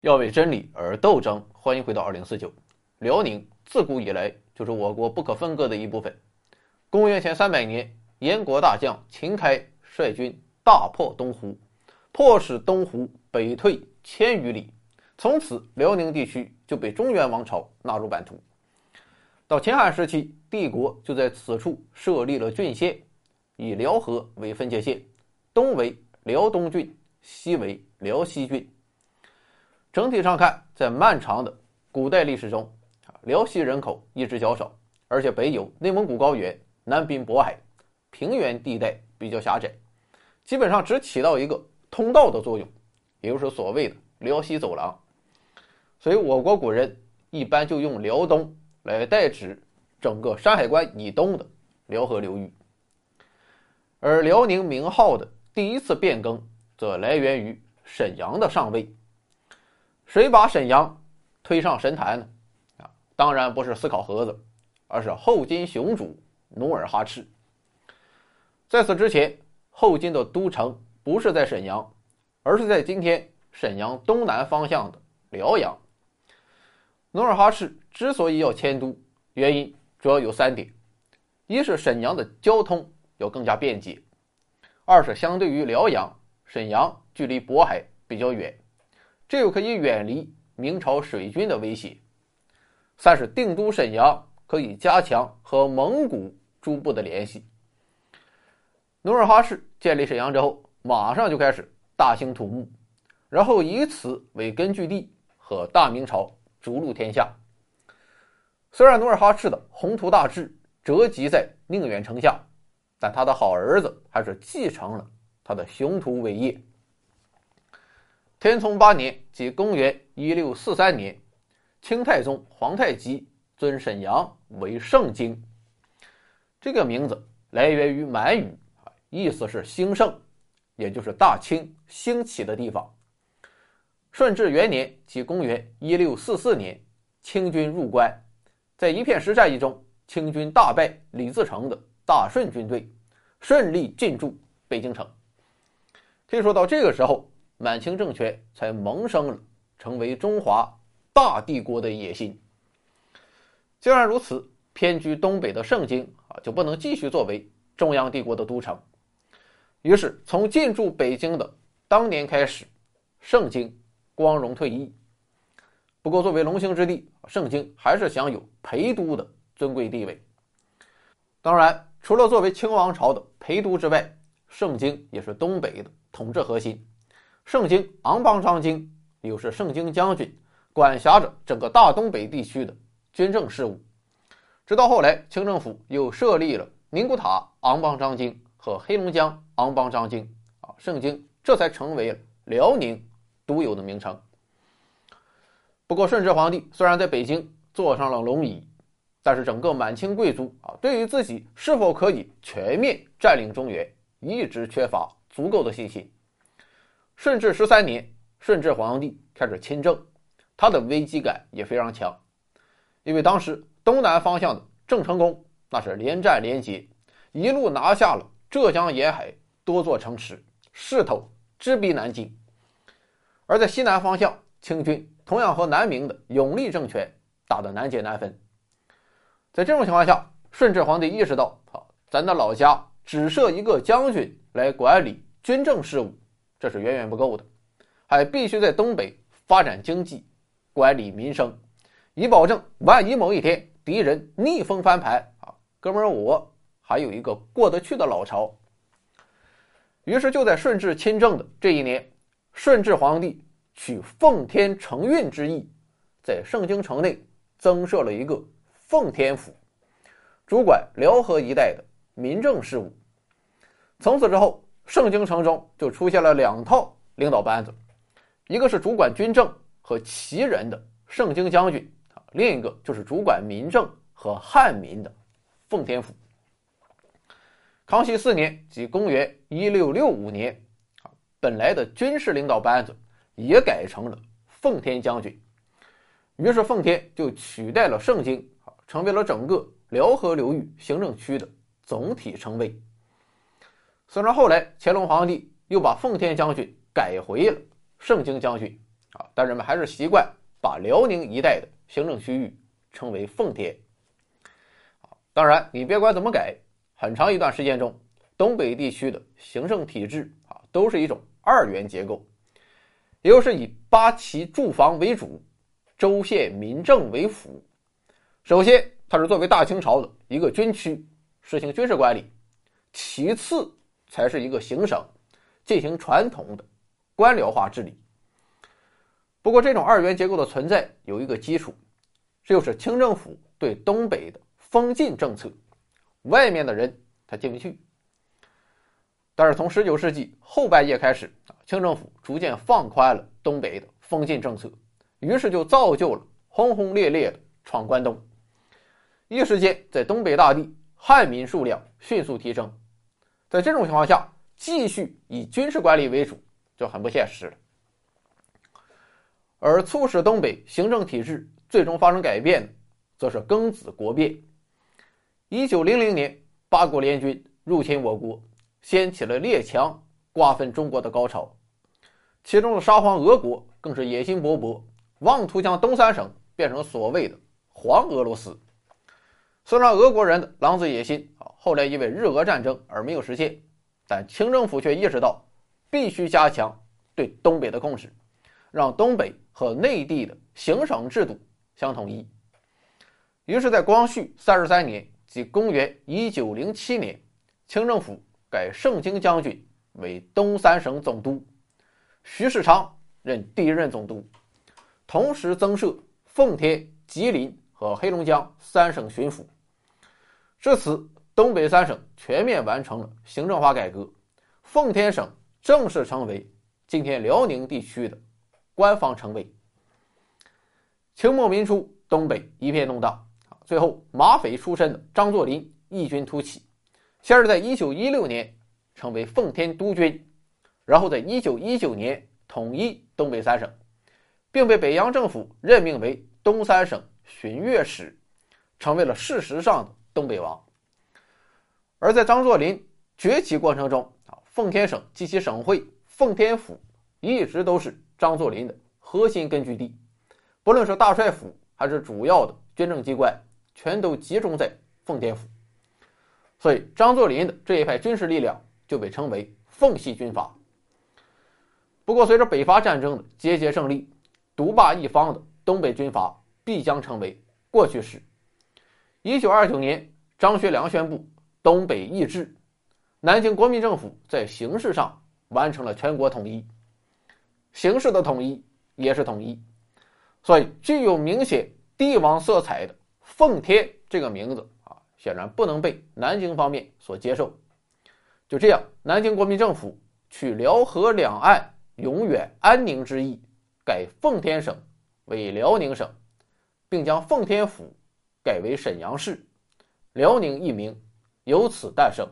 要为真理而斗争。欢迎回到二零四九。辽宁自古以来就是我国不可分割的一部分。公元前三百年，燕国大将秦开率军大破东湖，迫使东湖北退千余里，从此辽宁地区就被中原王朝纳入版图。到秦汉时期，帝国就在此处设立了郡县，以辽河为分界线，东为辽东郡，西为辽西郡。整体上看，在漫长的古代历史中，辽西人口一直较少，而且北有内蒙古高原，南濒渤海，平原地带比较狭窄，基本上只起到一个通道的作用，也就是所谓的辽西走廊。所以，我国古人一般就用辽东来代指整个山海关以东的辽河流域。而辽宁名号的第一次变更，则来源于沈阳的上位。谁把沈阳推上神坛呢？啊，当然不是思考盒子，而是后金雄主努尔哈赤。在此之前，后金的都城不是在沈阳，而是在今天沈阳东南方向的辽阳。努尔哈赤之所以要迁都，原因主要有三点：一是沈阳的交通要更加便捷；二是相对于辽阳，沈阳距离渤海比较远。这又可以远离明朝水军的威胁。三是定都沈阳，可以加强和蒙古诸部的联系。努尔哈赤建立沈阳之后，马上就开始大兴土木，然后以此为根据地和大明朝逐鹿天下。虽然努尔哈赤的宏图大志折戟在宁远城下，但他的好儿子还是继承了他的雄图伟业。天聪八年，即公元一六四三年，清太宗皇太极尊沈阳为盛京。这个名字来源于满语，意思是兴盛，也就是大清兴起的地方。顺治元年，即公元一六四四年，清军入关，在一片石战役中，清军大败李自成的大顺军队，顺利进驻北京城。可以说到这个时候。满清政权才萌生了成为中华大帝国的野心。既然如此，偏居东北的盛京啊，就不能继续作为中央帝国的都城。于是，从进驻北京的当年开始，盛京光荣退役。不过，作为龙兴之地，盛京还是享有陪都的尊贵地位。当然，除了作为清王朝的陪都之外，盛京也是东北的统治核心。盛京昂邦章京又是盛京将军，管辖着整个大东北地区的军政事务。直到后来，清政府又设立了宁古塔昂邦章京和黑龙江昂邦章京，啊，盛京这才成为了辽宁独有的名称。不过，顺治皇帝虽然在北京坐上了龙椅，但是整个满清贵族啊，对于自己是否可以全面占领中原，一直缺乏足够的信心。顺治十三年，顺治皇帝开始亲政，他的危机感也非常强，因为当时东南方向的郑成功那是连战连捷，一路拿下了浙江沿海多座城池，势头直逼南京；而在西南方向，清军同样和南明的永历政权打得难解难分。在这种情况下，顺治皇帝意识到，啊，咱的老家只设一个将军来管理军政事务。这是远远不够的，还必须在东北发展经济，管理民生，以保证万一某一天敌人逆风翻盘啊，哥们儿我还有一个过得去的老巢。于是就在顺治亲政的这一年，顺治皇帝取奉天承运之意，在盛京城内增设了一个奉天府，主管辽河一带的民政事务。从此之后。盛京城中就出现了两套领导班子，一个是主管军政和旗人的盛京将军，另一个就是主管民政和汉民的奉天府。康熙四年，即公元一六六五年，啊，本来的军事领导班子也改成了奉天将军，于是奉天就取代了盛京，成为了整个辽河流域行政区的总体称谓。虽然后来乾隆皇帝又把奉天将军改回了盛京将军，啊，但人们还是习惯把辽宁一带的行政区域称为奉天。当然，你别管怎么改，很长一段时间中，东北地区的行政体制啊，都是一种二元结构，也就是以八旗驻防为主，州县民政为辅。首先，它是作为大清朝的一个军区，实行军事管理；其次，才是一个行省，进行传统的官僚化治理。不过，这种二元结构的存在有一个基础，这就是清政府对东北的。封禁政策，外面的人他进不去。但是从十九世纪后半叶开始啊，清政府逐渐放宽了东北的封禁政策，于是就造就了轰轰烈烈的闯关东。一时间，在东北大地，汉民数量迅速提升。在这种情况下，继续以军事管理为主就很不现实了。而促使东北行政体制最终发生改变的，则是庚子国变。一九零零年，八国联军入侵我国，掀起了列强瓜分中国的高潮。其中的沙皇俄国更是野心勃勃，妄图将东三省变成所谓的“黄俄罗斯”。虽然俄国人的狼子野心，后来因为日俄战争而没有实现，但清政府却意识到必须加强对东北的控制，让东北和内地的行省制度相统一。于是，在光绪三十三年。即公元一九零七年，清政府改盛京将军为东三省总督，徐世昌任第一任总督，同时增设奉天、吉林和黑龙江三省巡抚。至此，东北三省全面完成了行政化改革，奉天省正式成为今天辽宁地区的官方称谓。清末民初，东北一片动荡。最后，马匪出身的张作霖异军突起，先是在一九一六年成为奉天督军，然后在一九一九年统一东北三省，并被北洋政府任命为东三省巡阅使，成为了事实上的东北王。而在张作霖崛起过程中啊，奉天省及其省会奉天府一直都是张作霖的核心根据地，不论是大帅府还是主要的军政机关。全都集中在奉天府，所以张作霖的这一派军事力量就被称为奉系军阀。不过，随着北伐战争的节节胜利，独霸一方的东北军阀必将成为过去式。一九二九年，张学良宣布东北易帜，南京国民政府在形式上完成了全国统一，形式的统一也是统一，所以具有明显帝王色彩的。奉天这个名字啊，显然不能被南京方面所接受。就这样，南京国民政府取辽河两岸永远安宁之意，改奉天省为辽宁省，并将奉天府改为沈阳市，辽宁一名由此诞生。